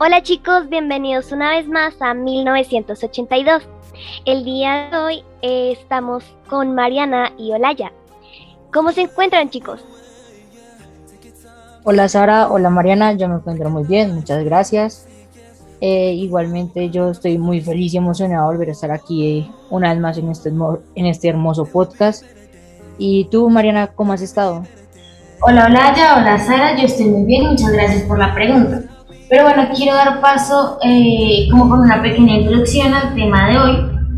Hola chicos, bienvenidos una vez más a 1982. El día de hoy eh, estamos con Mariana y Olaya. ¿Cómo se encuentran chicos? Hola Sara, hola Mariana, yo me encuentro muy bien, muchas gracias. Eh, igualmente yo estoy muy feliz y emocionado de volver a estar aquí eh, una vez más en este, en este hermoso podcast. ¿Y tú Mariana, cómo has estado? Hola Olaya, hola Sara, yo estoy muy bien, muchas gracias por la pregunta. Pero bueno, quiero dar paso eh, como con una pequeña introducción al tema de hoy,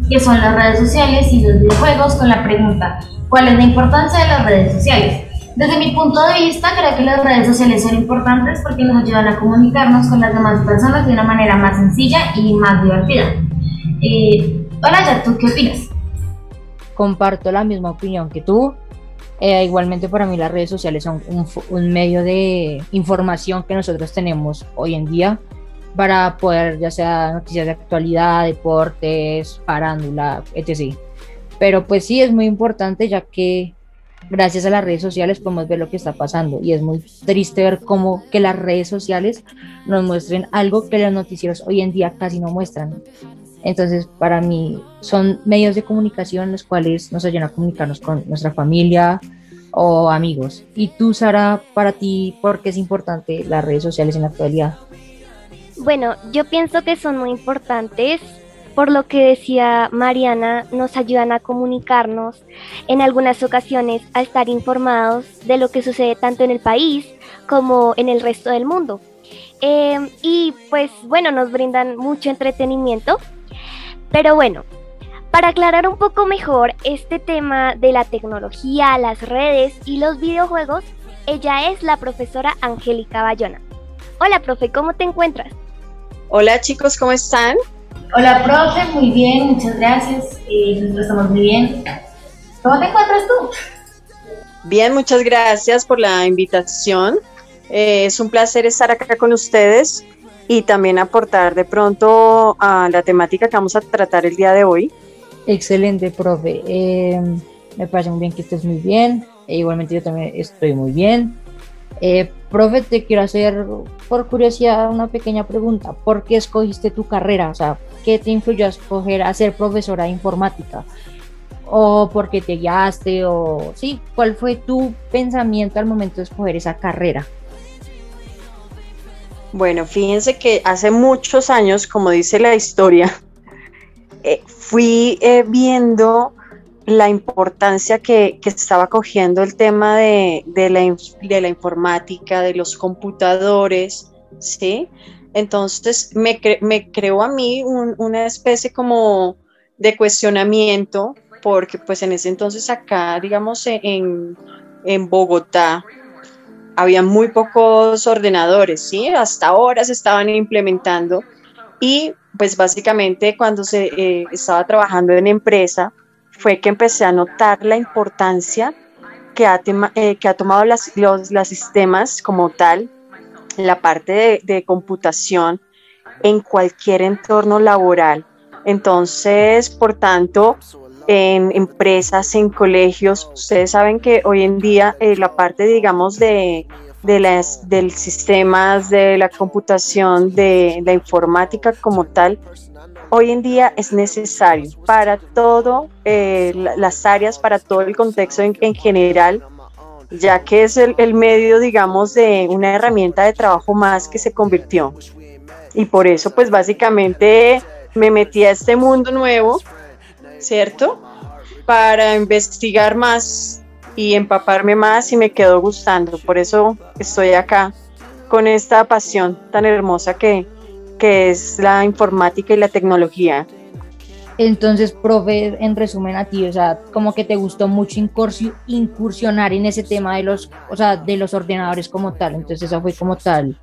que son las redes sociales y los videojuegos, con la pregunta, ¿cuál es la importancia de las redes sociales? Desde mi punto de vista, creo que las redes sociales son importantes porque nos ayudan a comunicarnos con las demás personas de una manera más sencilla y más divertida. Eh, hola, ¿tú qué opinas? Comparto la misma opinión que tú. Eh, igualmente para mí las redes sociales son un, medio de información que nosotros tenemos hoy en día para poder, ya sea noticias de actualidad, deportes, parándula, etc. Pero pues sí es muy importante ya que gracias a las redes sociales podemos ver lo que está pasando y es muy triste ver cómo que las redes sociales nos muestren algo que los noticieros hoy en día casi no muestran. Entonces, para mí son medios de comunicación los cuales nos ayudan a comunicarnos con nuestra familia o amigos. Y tú, Sara, para ti, ¿por qué es importante las redes sociales en la actualidad? Bueno, yo pienso que son muy importantes. Por lo que decía Mariana, nos ayudan a comunicarnos, en algunas ocasiones a estar informados de lo que sucede tanto en el país como en el resto del mundo. Eh, y pues bueno, nos brindan mucho entretenimiento pero bueno, para aclarar un poco mejor este tema de la tecnología, las redes y los videojuegos, ella es la profesora Angélica Bayona. Hola, profe, ¿cómo te encuentras? Hola chicos, ¿cómo están? Hola, profe, muy bien, muchas gracias. Eh, nosotros estamos muy bien. ¿Cómo te encuentras tú? Bien, muchas gracias por la invitación. Eh, es un placer estar acá con ustedes y también aportar de pronto a la temática que vamos a tratar el día de hoy. Excelente, profe. Eh, me parece muy bien que estés muy bien. E igualmente yo también estoy muy bien. Eh, profe, te quiero hacer por curiosidad una pequeña pregunta. ¿Por qué escogiste tu carrera? O sea, ¿qué te influyó a escoger a ser profesora de informática? ¿O por qué te guiaste? ¿O sí? ¿Cuál fue tu pensamiento al momento de escoger esa carrera? Bueno, fíjense que hace muchos años, como dice la historia, eh, fui eh, viendo la importancia que, estaba cogiendo el tema de, la, informática, de los computadores, ¿sí? Entonces me, creó a mí una especie como de cuestionamiento, porque pues en ese entonces acá, digamos, en, en Bogotá, había muy pocos ordenadores, ¿sí? Hasta ahora se estaban implementando y pues básicamente cuando se eh, estaba trabajando en empresa fue que empecé a notar la importancia que ha, eh, que ha tomado las, los sistemas como tal, la parte de computación en cualquier entorno laboral. Entonces, por tanto, en empresas, en colegios. Ustedes saben que hoy en día eh, la parte, digamos, de, de las, del sistemas, de la computación, de la informática como tal, hoy en día es necesario para todo eh, las áreas, para todo el contexto en, en general, ya que es el, el, medio, digamos, de una herramienta de trabajo más que se convirtió. Y por eso, pues básicamente me metí a este mundo nuevo ¿cierto? Para investigar más y empaparme más y me quedó gustando. Por eso estoy acá con esta pasión tan hermosa que, que es la informática y la tecnología. Entonces, profe, en resumen a ti, o sea, como que te gustó mucho incursionar en ese tema de los, o sea, de los ordenadores como tal. Entonces, esa fue como tal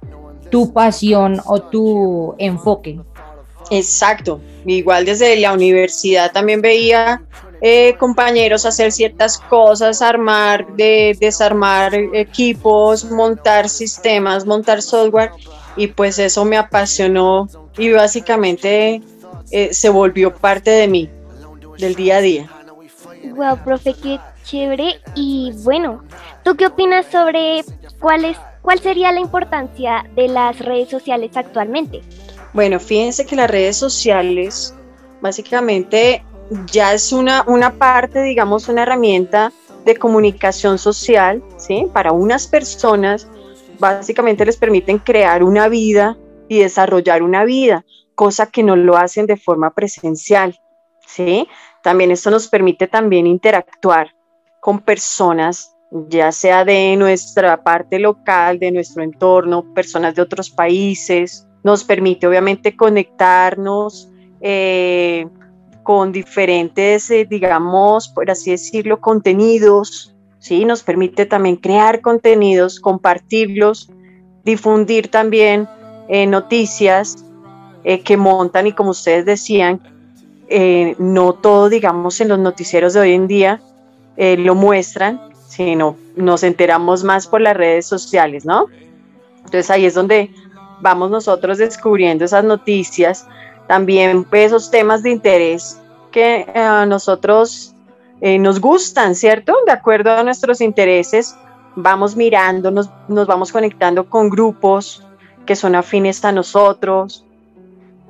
tu pasión o tu enfoque. Exacto. Igual desde la universidad también veía eh, compañeros hacer ciertas cosas, armar, de, desarmar equipos, montar sistemas, montar software y pues eso me apasionó y básicamente eh, se volvió parte de mí, del día a día. Wow, profe, qué chévere. Y bueno, ¿tú qué opinas sobre cuál es ¿cuál sería la importancia de las redes sociales actualmente? Bueno, fíjense que las redes sociales básicamente ya es una, una parte, digamos, una herramienta de comunicación social, ¿sí? Para unas personas, básicamente les permiten crear una vida y desarrollar una vida, cosa que no lo hacen de forma presencial, ¿sí? También esto nos permite también interactuar con personas, ya sea de nuestra parte local, de nuestro entorno, personas de otros países, nos permite obviamente conectarnos eh, con diferentes, eh, digamos, por así decirlo, contenidos, ¿sí? Nos permite también crear contenidos, compartirlos, difundir también eh, noticias que montan y como ustedes decían, no todo, digamos, en los noticieros de hoy en día lo muestran, sino nos enteramos más por las redes sociales, ¿no? Entonces ahí es donde vamos nosotros descubriendo esas noticias, también pues, esos temas de interés que eh, a nosotros eh, nos gustan, ¿cierto? De acuerdo a nuestros intereses, vamos mirando, nos, nos vamos conectando con grupos que son afines a nosotros.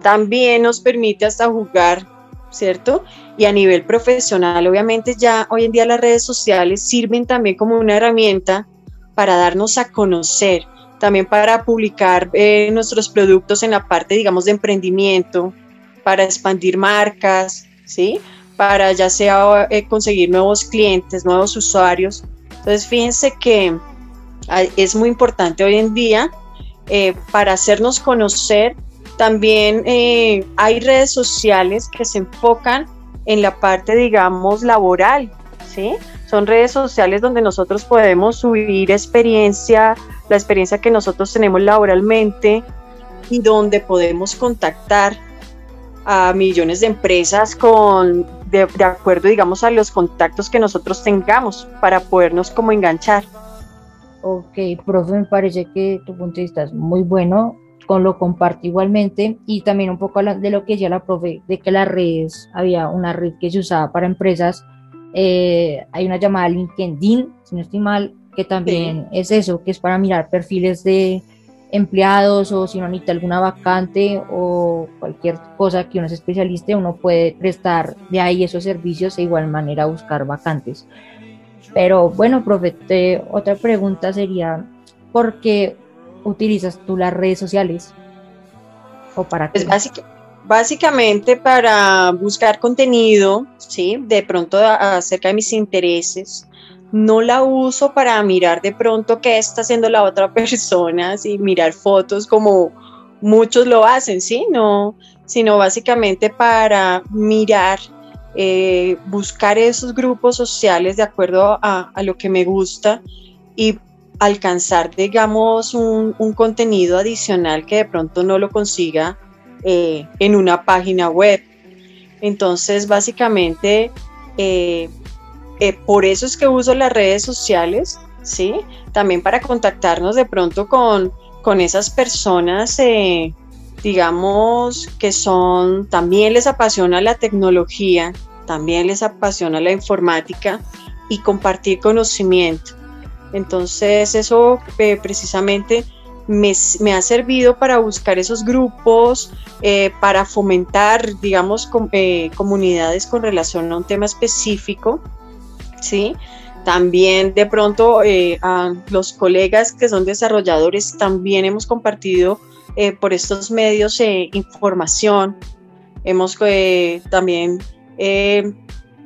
También nos permite hasta jugar, ¿cierto? Y a nivel profesional, obviamente ya hoy en día las redes sociales sirven también como una herramienta para darnos a conocer, también para publicar eh, nuestros productos en la parte, digamos, de emprendimiento, para expandir marcas, ¿sí? Para ya sea eh, conseguir nuevos clientes, nuevos usuarios. Entonces, fíjense que es muy importante hoy en día eh, para hacernos conocer. También hay redes sociales que se enfocan en la parte, digamos, laboral, ¿sí? Son redes sociales donde nosotros podemos subir experiencia, la experiencia que nosotros tenemos laboralmente y donde podemos contactar a millones de empresas con de, acuerdo digamos a los contactos que nosotros tengamos para podernos como enganchar. Ok, profe, me parece que tu punto de vista es muy bueno, con lo comparto igualmente y también un poco de lo que decía la profe, de que las redes, había una red que se usaba para empresas, eh, hay una llamada LinkedIn, si no estoy mal, que también es eso, que es para mirar perfiles de empleados o si uno necesita alguna vacante o cualquier cosa que uno se especialiste, uno puede prestar de ahí esos servicios de igual manera buscar vacantes. Pero bueno, profe, otra pregunta sería, ¿por qué utilizas tú las redes sociales? ¿O para qué? Pues básicamente para buscar contenido, ¿sí? De pronto acerca de mis intereses, no la uso para mirar de pronto qué está haciendo la otra persona, y mirar fotos como muchos lo hacen, ¿sí? No, sino básicamente para mirar, eh, buscar esos grupos sociales de acuerdo a, lo que me gusta y alcanzar, digamos, un, contenido adicional que de pronto no lo consiga eh, en una página web. Entonces, básicamente, eh, eh, por eso es que uso las redes sociales, ¿sí? También para contactarnos de pronto con, con esas personas, eh, digamos, que son, también les apasiona la tecnología, también les apasiona la informática y compartir conocimiento. Entonces eso eh, precisamente me, ha servido para buscar esos grupos, para fomentar, digamos, comunidades con relación a un tema específico ¿sí? También de pronto eh, a los colegas que son desarrolladores también hemos compartido eh, por estos medios eh, información, hemos también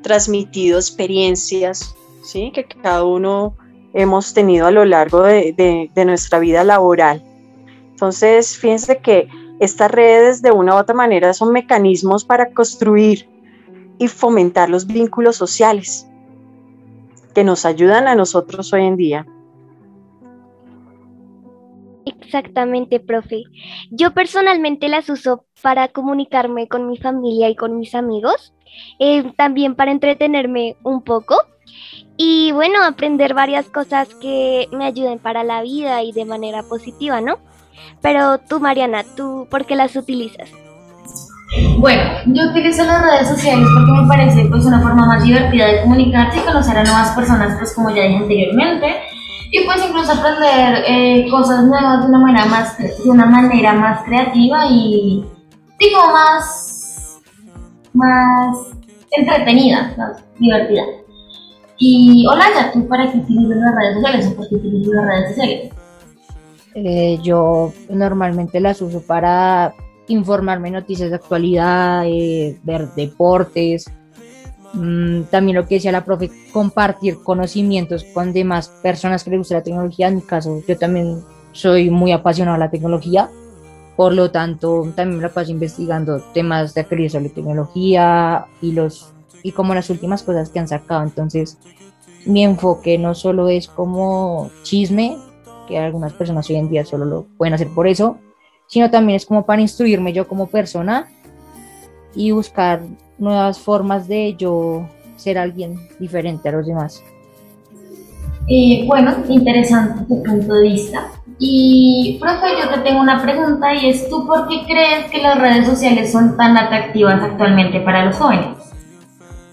transmitido experiencias ¿sí? que cada uno hemos tenido a lo largo de, de nuestra vida laboral. Entonces, fíjense que estas redes de una u otra manera son mecanismos para construir y fomentar los vínculos sociales que nos ayudan a nosotros hoy en día. Exactamente, profe. Yo personalmente las uso para comunicarme con mi familia y con mis amigos, eh, también para entretenerme un poco y bueno, aprender varias cosas que me ayuden para la vida y de manera positiva, ¿no? Pero tú, Mariana, ¿tú por qué las utilizas? Bueno, yo utilizo las redes sociales porque me parece pues una forma más divertida de comunicarse y conocer a nuevas personas, pues como ya dije anteriormente. y pues incluso aprender eh, cosas nuevas de una manera más, de una manera más creativa y digo más, más entretenida, divertida. Y hola, ya tú para qué utilizas las redes sociales o por qué utilizas las redes sociales? Eh, yo normalmente las uso para informarme noticias de actualidad, eh, ver deportes, mm, también lo que decía la profe, compartir conocimientos con demás personas que les gusta la tecnología. En mi caso, yo también soy muy apasionado de la tecnología, por lo tanto, también me la paso investigando temas de actualidad sobre tecnología y los y como las últimas cosas que han sacado. Entonces, mi enfoque no solo es como chisme, que algunas personas hoy en día solo lo pueden hacer por eso, sino también es como para instruirme yo como persona y buscar nuevas formas de yo ser alguien diferente a los demás. Eh, bueno, interesante tu punto de vista. Y, profe, yo te tengo una pregunta y es, ¿tú por qué crees que las redes sociales son tan atractivas actualmente para los jóvenes?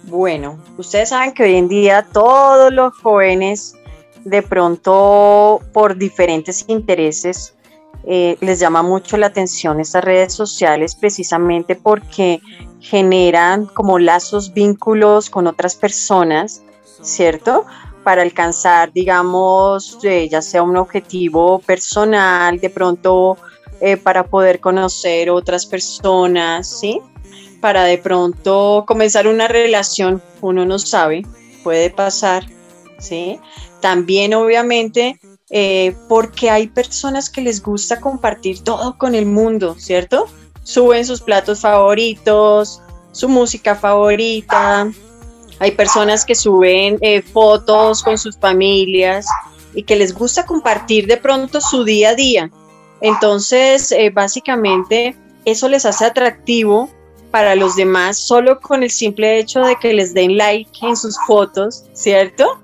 Bueno, ustedes saben que hoy en día todos los jóvenes de pronto por diferentes intereses eh, les llama mucho la atención estas redes sociales precisamente porque generan como lazos, vínculos con otras personas, ¿cierto? Para alcanzar, digamos, eh, ya sea un objetivo personal, de pronto eh, para poder conocer otras personas, ¿sí? para de pronto comenzar una relación, uno no sabe, puede pasar, ¿sí? También obviamente eh, porque hay personas que les gusta compartir todo con el mundo, ¿cierto? Suben sus platos favoritos, su música favorita, hay personas que suben eh, fotos con sus familias y que les gusta compartir de pronto su día a día. Entonces, eh, básicamente, eso les hace atractivo para los demás solo con el simple hecho de que les den like en sus fotos, ¿cierto?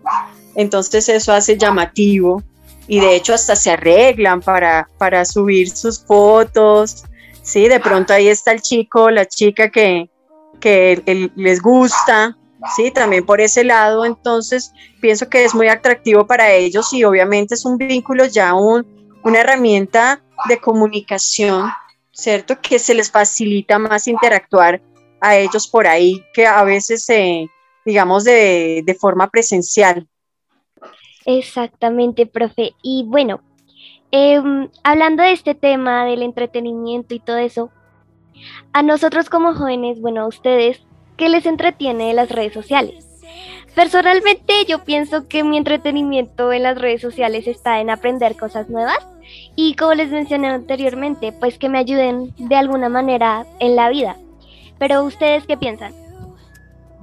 Entonces eso hace llamativo y de hecho hasta se arreglan para, para subir sus fotos, ¿sí? De pronto ahí está el chico, la chica que, que les gusta, ¿sí? También por ese lado, entonces pienso que es muy atractivo para ellos y obviamente es un vínculo ya, un, una herramienta de comunicación ¿cierto? Que se les facilita más interactuar a ellos por ahí que a veces, digamos, de, de forma presencial. Exactamente, profe. Y bueno, em, hablando de este tema del entretenimiento y todo eso, a nosotros como jóvenes, bueno, a ustedes, ¿qué les entretiene de las redes sociales? Personalmente yo pienso que mi entretenimiento en las redes sociales está en aprender cosas nuevas y como les mencioné anteriormente, pues que me ayuden de alguna manera en la vida. Pero ustedes qué piensan?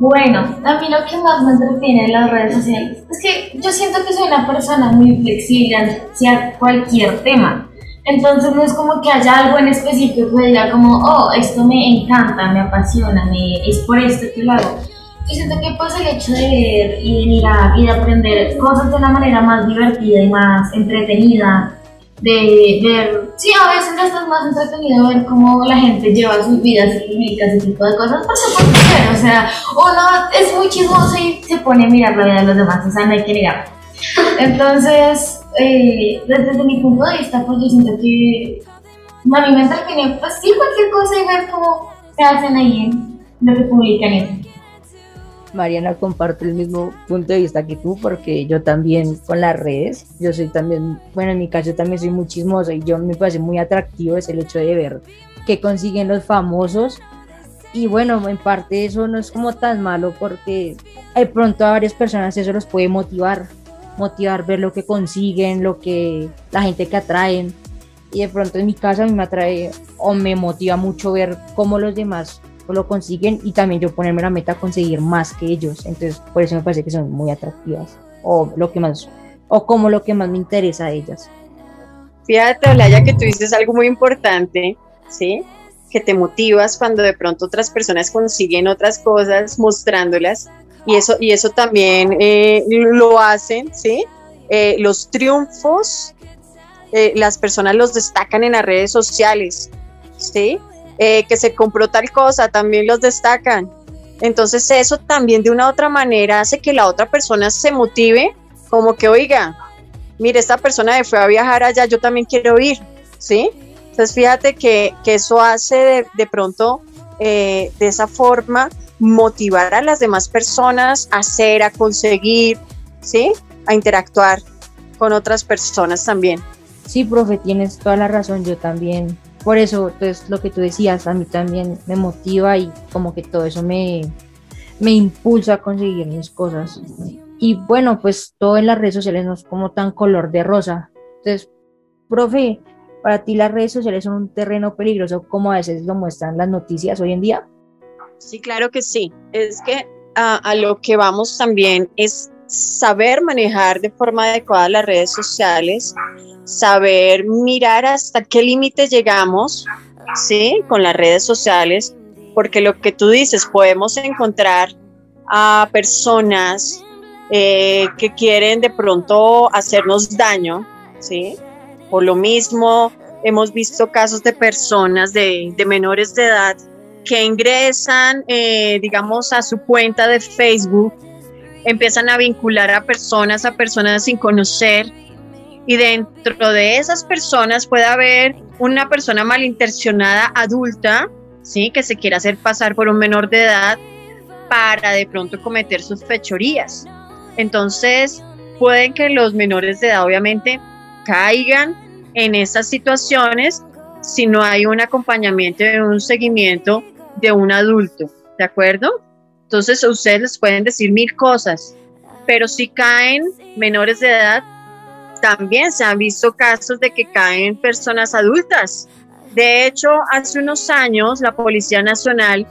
Bueno, a mí lo que más me entretiene en las redes sociales es que yo siento que soy una persona muy flexible hacia cualquier tema. Entonces no es como que haya algo en específico que diga como, oh, esto me encanta, me apasiona, me, es por esto que lo hago. Yo siento que pues el hecho de ver y de y de aprender cosas de una manera más divertida y más entretenida, de ver, sí, a veces estás más entretenido ver cómo la gente lleva sus vidas y ese tipo de cosas, por supuesto, o sea, uno es muy chismoso y se pone a mirar la vida de los demás, o sea, no hay que negar. Entonces, eh, desde, mi punto de vista, pues yo siento que a mí me entretiene, pues sí, cualquier cosa y ver cómo se hacen ahí en lo que publican. Mariana comparte el mismo punto de vista que tú, porque yo también con las redes, yo soy también, bueno, en mi caso también soy muy chismosa y yo me parece muy atractivo es el hecho de ver que consiguen los famosos. Y bueno, en parte eso no es como tan malo porque de pronto a varias personas eso los puede motivar, motivar ver lo que consiguen, lo que la gente que atraen. Y de pronto en mi caso a mí me atrae o me motiva mucho ver cómo los demás lo consiguen y también yo ponerme la meta a conseguir más que ellos. Entonces, por eso me parece que son muy atractivas o lo que más, o como lo que más me interesa a ellas. Fíjate, Olaya, que tú dices algo muy importante, ¿sí? Que te motivas cuando de pronto otras personas consiguen otras cosas mostrándolas y eso, y eso también eh, lo hacen, ¿sí? Eh, los triunfos, eh, las personas los destacan en las redes sociales, ¿sí? Eh, que se compró tal cosa, también los destacan. Entonces eso también de una otra manera hace que la otra persona se motive como que, oiga, mire, esta persona fue a viajar allá, yo también quiero ir, ¿sí? Entonces fíjate que, eso hace de, pronto, eh, de esa forma, motivar a las demás personas a hacer, a conseguir, ¿sí? A interactuar con otras personas también. Sí, profe, tienes toda la razón, yo también. Por eso, pues lo que tú decías, a mí también me motiva y como que todo eso me, me impulsa a conseguir mis cosas. Y bueno, pues todo en las redes sociales no es como tan color de rosa. Entonces, profe, para ti las redes sociales son un terreno peligroso como a veces lo muestran las noticias hoy en día. Sí, claro que sí. Es que a, lo que vamos también es saber manejar de forma adecuada las redes sociales, saber mirar hasta qué límite llegamos, ¿sí? Con las redes sociales, porque lo que tú dices, podemos encontrar a personas eh, que quieren de pronto hacernos daño, ¿sí? Por lo mismo, hemos visto casos de personas de, de menores de edad que ingresan, eh, digamos, a su cuenta de Facebook, empiezan a vincular a personas, a personas sin conocer, y dentro de esas personas puede haber una persona malintencionada adulta, ¿sí? Que se quiera hacer pasar por un menor de edad para de pronto cometer sus fechorías. Entonces, pueden que los menores de edad obviamente caigan en esas situaciones si no hay un acompañamiento y un seguimiento de un adulto, ¿de acuerdo? Entonces ustedes les pueden decir mil cosas, pero si caen menores de edad, también se han visto casos de que caen personas adultas. De hecho, hace unos años la Policía Nacional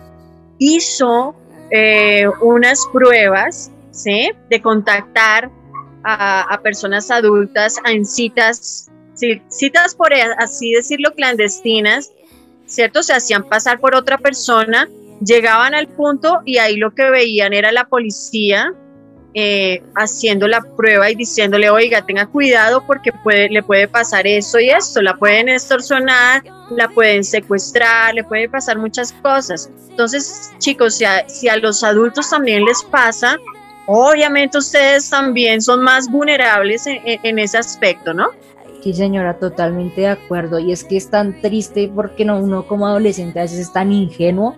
hizo eh, unas pruebas ¿sí? de contactar a, personas adultas en citas, citas por así decirlo, clandestinas, ¿cierto? Se hacían pasar por otra persona, llegaban al punto y ahí lo que veían era la policía eh, haciendo la prueba y diciéndole, oiga, tenga cuidado porque puede, le puede pasar eso y esto, la pueden extorsionar, la pueden secuestrar, le puede pasar muchas cosas. Entonces, chicos, si a, si a los adultos también les pasa, obviamente ustedes también son más vulnerables en ese aspecto, ¿no? Sí, señora, totalmente de acuerdo. Y es que es tan triste porque no, uno como adolescente a veces es tan ingenuo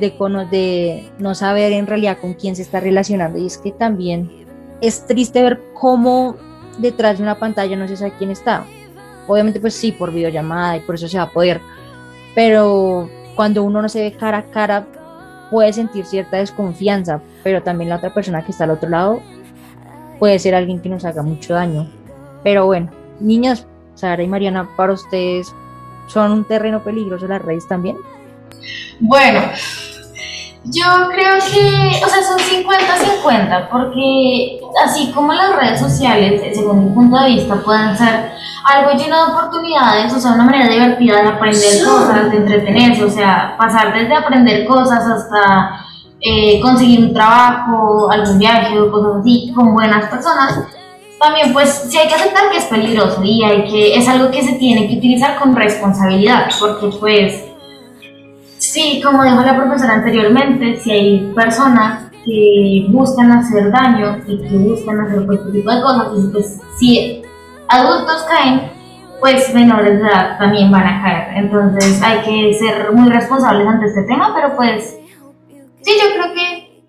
de, de no saber en realidad con quién se está relacionando. Y es que también es triste ver cómo detrás de una pantalla no se sabe quién está. Obviamente, pues sí, por videollamada y por eso se va a poder. Pero cuando uno no se ve cara a cara, puede sentir cierta desconfianza. Pero también la otra persona que está al otro lado puede ser alguien que nos haga mucho daño. Pero bueno, niñas, Sara y Mariana, para ustedes, ¿son un terreno peligroso las redes también? Bueno, yo creo que, o sea, son 50-50, porque así como las redes sociales, según mi punto de vista, pueden ser algo lleno de oportunidades, o sea, una manera divertida de aprender cosas, de entretenerse, o sea, pasar desde aprender cosas hasta eh, conseguir un trabajo, algún viaje o cosas así con buenas personas también pues sí hay que aceptar que es peligroso y hay que, es algo que se tiene que utilizar con responsabilidad, porque pues sí, como dijo la profesora anteriormente, si hay personas que buscan hacer daño y que buscan hacer este tipo de cosas, pues si adultos caen, pues menores de edad también van a caer. Entonces hay que ser muy responsables ante este tema, pero pues sí, yo creo que,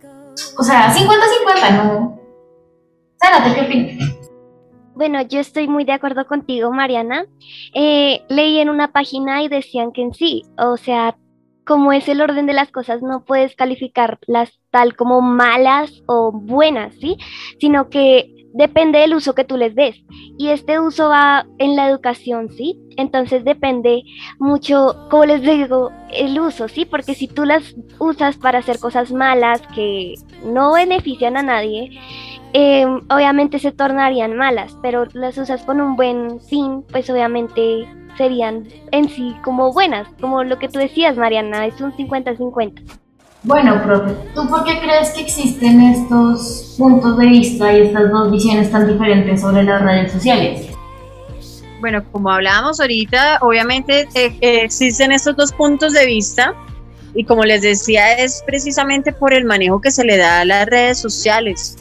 o sea, 50-50, ¿no? Sara, qué opinas? Bueno, yo estoy muy de acuerdo contigo, Mariana. Eh, leí en una página y decían que en sí, o sea, como es el orden de las cosas, no puedes calificarlas tal como malas o buenas, ¿sí? Sino que depende del uso que tú les des. Y este uso va en la educación, ¿sí? Entonces depende mucho, como les digo, el uso, ¿sí? Porque si tú las usas para hacer cosas malas que no benefician a nadie, eh, obviamente se tornarían malas, pero las usas con un buen fin, pues obviamente serían en sí como buenas, como lo que tú decías, Mariana, es un 50-50. Bueno, profe, ¿tú por qué crees que existen estos puntos de vista y estas dos visiones tan diferentes sobre las redes sociales? Bueno, como hablábamos ahorita, obviamente eh, existen estos dos puntos de vista y como les decía, es precisamente por el manejo que se le da a las redes sociales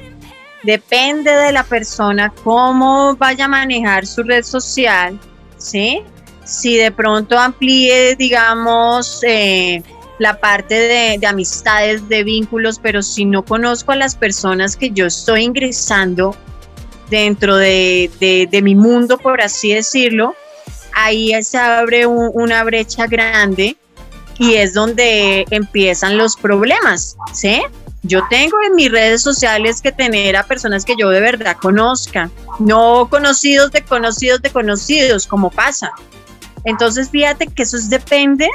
depende de la persona cómo vaya a manejar su red social, ¿sí? Si de pronto amplíe, digamos, eh, la parte de, amistades, de vínculos, pero si no conozco a las personas que yo estoy ingresando dentro de, mi mundo, por así decirlo, ahí se abre una brecha grande y es donde empiezan los problemas, ¿sí? Yo tengo en mis redes sociales que tener a personas que yo de verdad conozca, no conocidos de conocidos de conocidos, como pasa. Entonces, fíjate que eso depende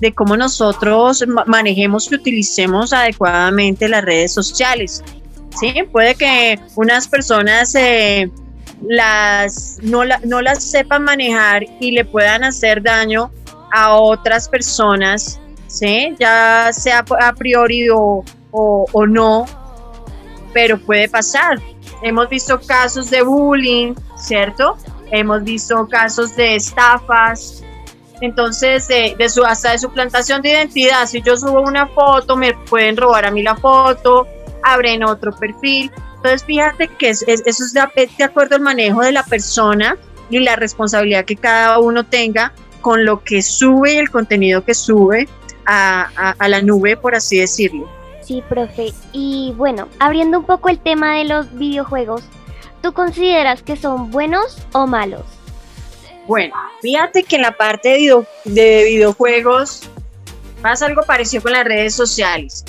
de cómo nosotros manejemos y utilicemos adecuadamente las redes sociales. Sí, puede que unas personas eh, las, no, no las sepan manejar y le puedan hacer daño a otras personas, ¿sí? ya sea a priori o, o no, pero puede pasar. Hemos visto casos de bullying, ¿cierto? Hemos visto casos de estafas, entonces de, su, hasta de suplantación de identidad, si yo subo una foto, me pueden robar a mí la foto, abren otro perfil, entonces fíjate que eso es de, acuerdo al manejo de la persona y la responsabilidad que cada uno tenga con lo que sube y el contenido que sube a la nube, por así decirlo. Sí, profe. Y bueno, abriendo un poco el tema de los videojuegos, ¿Tú consideras que son buenos o malos? Bueno, fíjate que en la parte de, videojuegos pasa algo parecido con las redes sociales.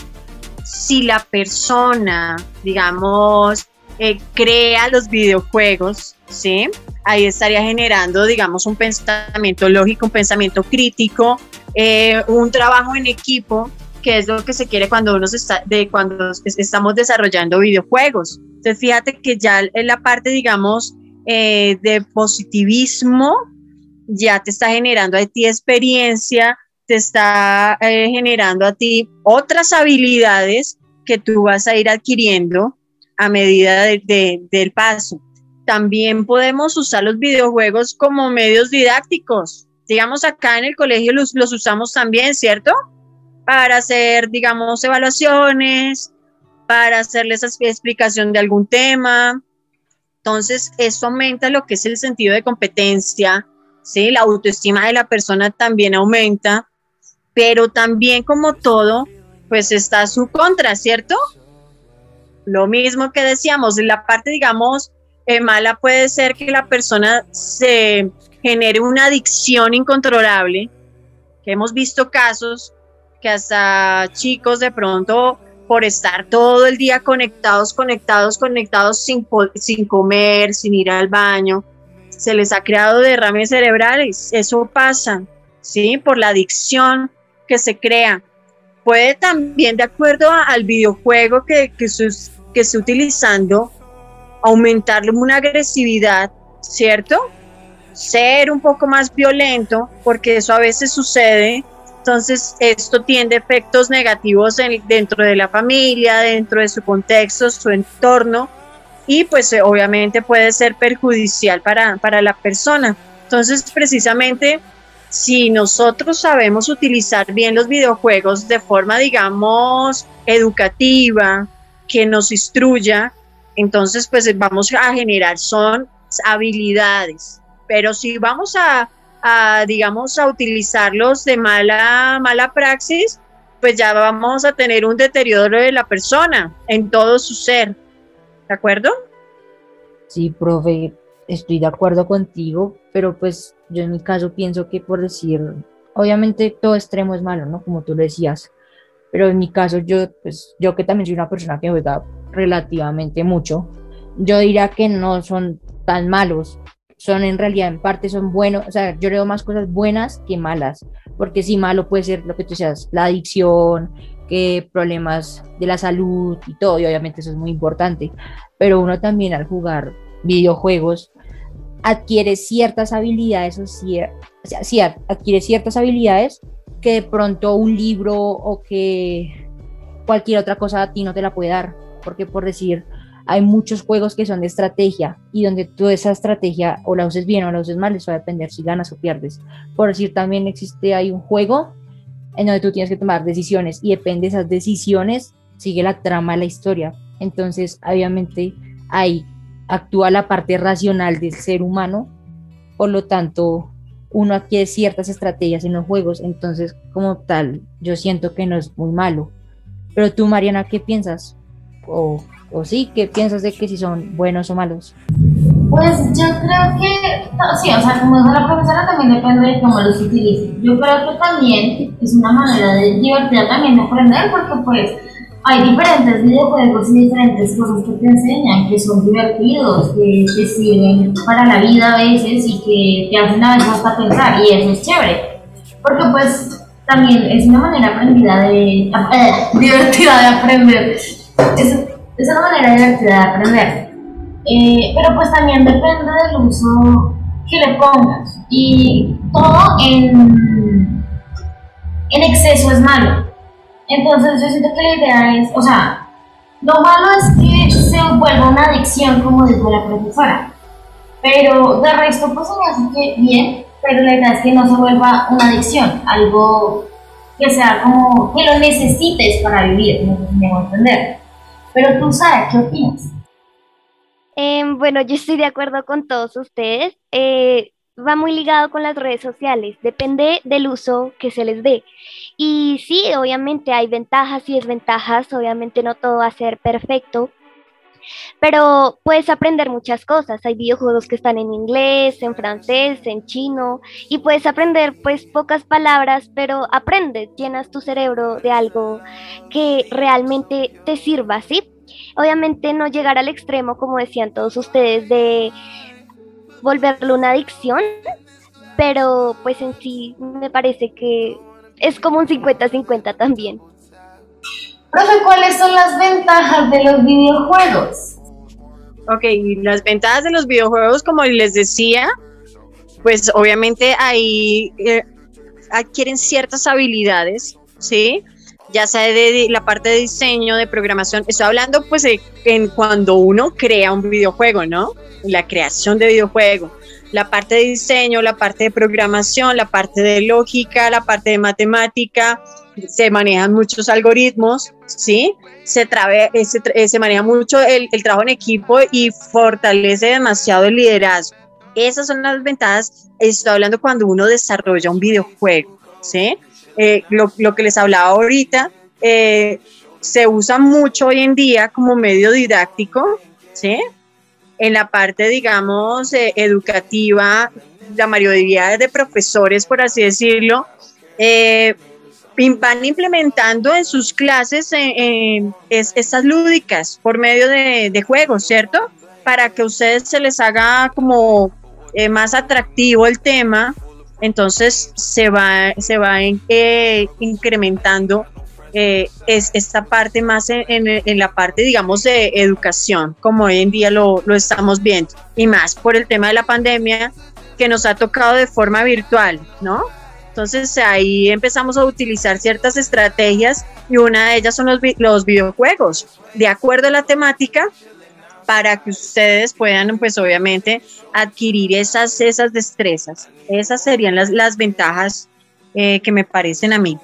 Si la persona, digamos, eh, crea los videojuegos, ¿sí? Ahí estaría generando, digamos, un pensamiento lógico, un pensamiento crítico, eh, un trabajo en equipo, que es lo que se quiere cuando uno está, de cuando estamos desarrollando videojuegos. Entonces, fíjate que ya en la parte, digamos, eh, de positivismo, ya te está generando a ti experiencia, te está eh, generando a ti otras habilidades que tú vas a ir adquiriendo a medida del paso. También podemos usar los videojuegos como medios didácticos. Digamos, acá en el colegio los, los usamos también, ¿cierto? Para hacer, digamos, evaluaciones, para hacerles explicación de algún tema. Entonces, eso aumenta lo que es el sentido de competencia, ¿sí? La autoestima de la persona también aumenta, pero también como todo, pues está su contra, ¿cierto? Lo mismo que decíamos, la parte, digamos, eh, mala puede ser que la persona se genere una adicción incontrolable, que hemos visto casos que hasta chicos de pronto por estar todo el día conectados, conectados, conectados sin, comer, sin ir al baño. Se les ha creado derrames cerebrales. Eso pasa, ¿sí? Por la adicción que se crea. Puede también, de acuerdo al videojuego que, que, que esté utilizando, aumentarle una agresividad, ¿cierto? Ser un poco más violento, porque eso a veces sucede entonces, esto tiene efectos negativos dentro de la familia, dentro de su contexto, su entorno, y pues eh, obviamente puede ser perjudicial para, para la persona. Entonces, precisamente, si nosotros sabemos utilizar bien los videojuegos de forma, digamos, educativa, que nos instruya, entonces pues vamos a generar son habilidades. Pero si vamos a a, digamos, a utilizarlos de mala, mala praxis, pues ya vamos a tener un deterioro de la persona en todo su ser. ¿De acuerdo? Sí, profe, estoy de acuerdo contigo, pero pues yo en mi caso pienso que por decir, obviamente todo extremo es malo, ¿no? Como tú lo decías, pero en mi caso yo, pues yo que también soy una persona que juega relativamente mucho, yo diría que no son tan malos, son en realidad en parte son buenos, o sea, yo leo más cosas buenas que malas, porque si malo puede ser lo que tú decías, la adicción, que problemas de la salud y todo, y obviamente eso es muy importante, pero uno también al jugar videojuegos adquiere ciertas habilidades, o sea, sí, adquiere ciertas habilidades que de pronto un libro o que cualquier otra cosa a ti no te la puede dar, porque por decir, hay muchos juegos que son de estrategia y donde tú esa estrategia o la uses bien o la uses mal, eso va a depender si ganas o pierdes. Por decir, también existe, hay un juego en donde tú tienes que tomar decisiones y depende de esas decisiones, sigue la trama de la historia. Entonces, obviamente, ahí actúa la parte racional del ser humano, por lo tanto uno adquiere ciertas estrategias en los juegos, entonces como tal yo siento que no es muy malo. Pero tú, Mariana, ¿qué piensas? O, o sí, ¿qué piensas de que si son buenos o malos? Pues yo creo que, sí, o sea, como dijo la profesora, también depende de cómo los utilices. Yo creo que también es una manera de divertir también de aprender, porque pues hay diferentes videojuegos y diferentes cosas que te enseñan, que son divertidos, que te sirven para la vida a veces y que te hacen a veces hasta pensar, y eso es chévere. Porque pues también es una manera aprendida de, eh, divertida de aprender. Es, es una manera divertida de aprender. Eh, pero pues también depende del uso que le pongas. Y todo en, en exceso es malo. Entonces yo siento que la idea es, o sea, lo malo es que se vuelva una adicción, como dijo la profesora. Pero de resto, pues me hace que bien, pero la idea es que no se vuelva una adicción, algo que sea como que lo necesites para vivir, no sé entender. Pero tú, Sara, ¿qué opinas? Em, bueno, yo estoy de acuerdo con todos ustedes. Eh, va muy ligado con las redes sociales, depende del uso que se les dé. Y sí, obviamente hay ventajas y desventajas, obviamente no todo va a ser perfecto, pero puedes aprender muchas cosas. Hay videojuegos que están en inglés, en francés, en chino, y puedes aprender pues pocas palabras, pero aprendes, llenas tu cerebro de algo que realmente te sirva, ¿sí? Obviamente no llegar al extremo, como decían todos ustedes, de volverlo una adicción, pero pues en sí me parece que es como un 50-50 también. Profe, ¿cuáles son las ventajas de los videojuegos? Ok, las ventajas de los videojuegos, como les decía, pues obviamente ahí eh, adquieren ciertas habilidades, ¿sí? Ya sea de la parte de diseño, de programación. Estoy hablando pues en cuando uno crea un videojuego, ¿no? La creación de videojuego la parte de diseño, la parte de programación, la parte de lógica, la parte de matemática, se manejan muchos algoritmos, ¿sí? Se, eh, se maneja mucho el, trabajo en equipo y fortalece demasiado el liderazgo. Esas son las ventajas, estoy hablando cuando uno desarrolla un videojuego, ¿sí? Eh, lo, que les hablaba ahorita, eh, se usa mucho hoy en día como medio didáctico, ¿sí? en la parte, digamos, eh, educativa, la mayoría de profesores, por así decirlo, eh, van implementando en sus clases eh, estas lúdicas por medio de, juegos, ¿cierto? Para que a ustedes se les haga como más atractivo el tema, entonces se va, se va incrementando eh, es esta parte más en, la parte, digamos, de educación, como hoy en día lo estamos viendo, y más por el tema de la pandemia que nos ha tocado de forma virtual, ¿no? Entonces ahí empezamos a utilizar ciertas estrategias y una de ellas son los, los videojuegos, de acuerdo a la temática, para que ustedes puedan, pues obviamente, adquirir esas, esas destrezas. Esas serían las, las ventajas eh, que me parecen a mí.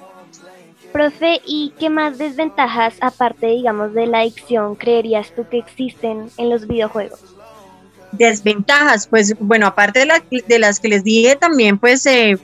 Profe, ¿y qué más desventajas, aparte, digamos, de la adicción, creerías tú que existen en los videojuegos? Desventajas, pues bueno, aparte de, las que les dije también, pues eh,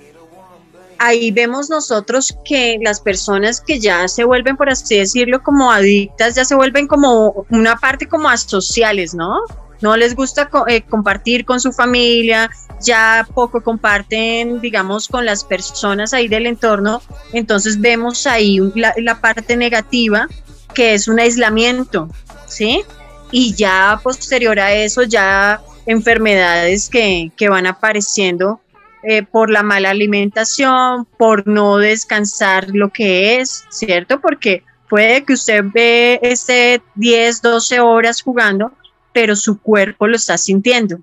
ahí vemos nosotros que las personas que ya se vuelven, por así decirlo, como adictas, ya se vuelven como una parte como asociales, ¿no? No les gusta eh, compartir con su familia, ya poco comparten, digamos, con las personas ahí del entorno, entonces vemos ahí la, parte negativa, que es un aislamiento, ¿sí? Y ya posterior a eso, ya enfermedades que, van apareciendo eh, por la mala alimentación, por no descansar lo que es, ¿cierto? Porque puede que usted ve este 10, 12 horas jugando, pero su cuerpo lo está sintiendo.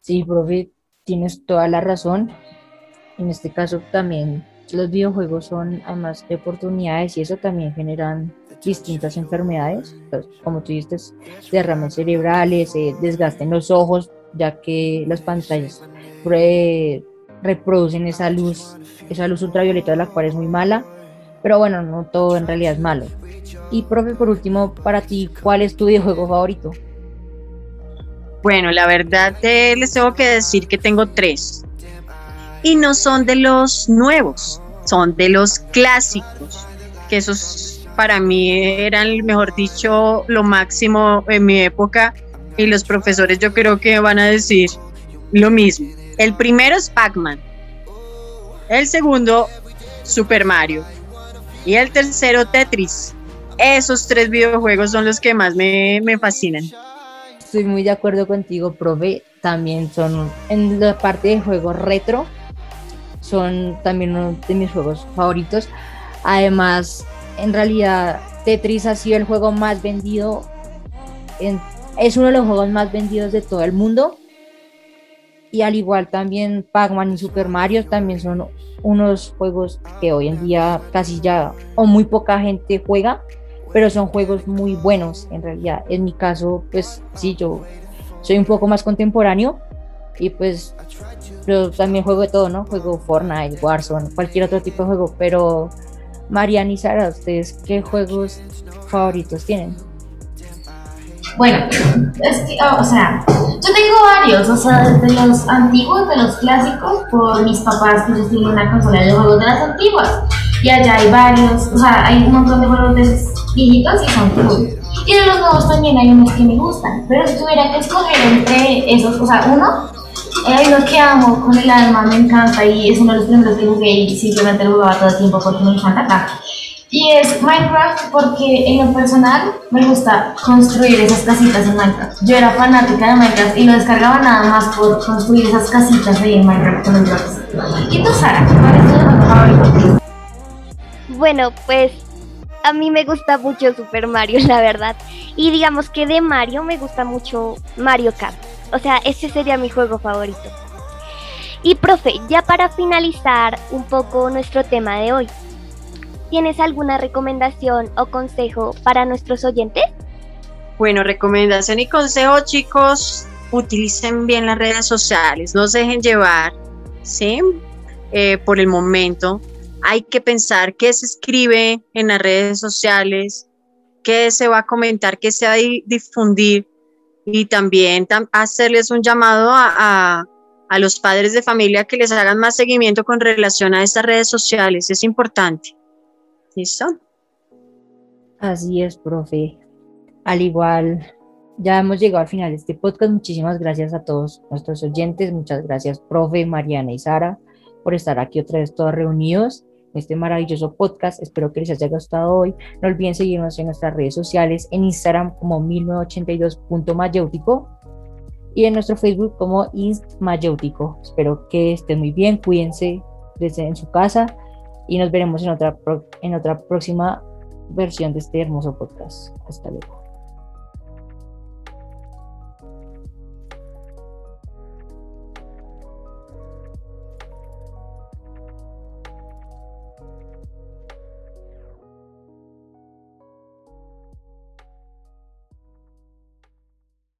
Sí, profe, tienes toda la razón. En este caso también los videojuegos son además de oportunidades y eso también generan distintas enfermedades, pues, como tú dices, derrames cerebrales, eh, desgaste en los ojos, ya que las pantallas reproducen esa luz, esa luz ultravioleta de la cual es muy mala, pero bueno, no todo en realidad es malo. Y profe, por último, para ti, ¿cuál es tu videojuego favorito? Bueno, la verdad eh, les tengo que decir que tengo tres. Y no son de los nuevos, son de los clásicos, que esos para mí eran, mejor dicho, lo máximo en mi época. Y los profesores yo creo que van a decir lo mismo. El primero es Pac-Man. El segundo, Super Mario. Y el tercero, Tetris. Esos tres videojuegos son los que más me, me fascinan. Estoy muy de acuerdo contigo, profe. También son en la parte de juegos retro, son también uno de mis juegos favoritos. Además, en realidad, Tetris ha sido el juego más vendido, es uno de los juegos más vendidos de todo el mundo. Y al igual también Pac-Man y Super Mario también son unos juegos que hoy en día casi ya o muy poca gente juega, pero son juegos muy buenos en realidad. En mi caso, pues sí, yo soy un poco más contemporáneo y pues yo también juego de todo, ¿no? Juego Fortnite, Warzone, cualquier otro tipo de juego, pero Mariana y Sara, ¿ustedes qué juegos favoritos tienen? Bueno, que, o sea, yo tengo varios, o sea, desde los antiguos, de los clásicos, por mis papás que ellos tienen una consola de juegos de las antiguas. Y allá hay varios, o sea, hay un montón de juegos de viejitos y son cool. Y de los nuevos también hay unos que me gustan, pero si tuviera que escoger entre esos, o sea, uno, es lo que amo con el alma, me encanta y es uno de los primeros que jugué y simplemente lo jugaba todo el tiempo porque me encanta acá. Y es Minecraft porque en lo personal me gusta construir esas casitas en Minecraft. Yo era fanática de Minecraft y lo descargaba nada más por construir esas casitas ahí en Minecraft con los. ¿Y tú, Sara? ¿Cuál es tu? Bueno, pues a mí me gusta mucho Super Mario, la verdad. Y digamos que de Mario me gusta mucho Mario Kart. O sea, ese sería mi juego favorito. Y profe, ya para finalizar un poco nuestro tema de hoy, ¿tienes alguna recomendación o consejo para nuestros oyentes? Bueno, recomendación y consejo, chicos, utilicen bien las redes sociales, no se dejen llevar, ¿sí? Eh, por el momento. Hay que pensar qué se escribe en las redes sociales, qué se va a comentar, qué se va a difundir y también hacerles un llamado a, a, los padres de familia que les hagan más seguimiento con relación a estas redes sociales. Es importante. ¿Listo? Así es, profe. Al igual, ya hemos llegado al final de este podcast. Muchísimas gracias a todos nuestros oyentes. Muchas gracias, profe, Mariana y Sara, por estar aquí otra vez todos reunidos este maravilloso podcast. Espero que les haya gustado hoy. No olviden seguirnos en nuestras redes sociales, en Instagram como 1982.mayéutico y en nuestro Facebook como Mayéutico. Espero que estén muy bien, cuídense desde en su casa y nos veremos en otra, en otra próxima versión de este hermoso podcast. Hasta luego.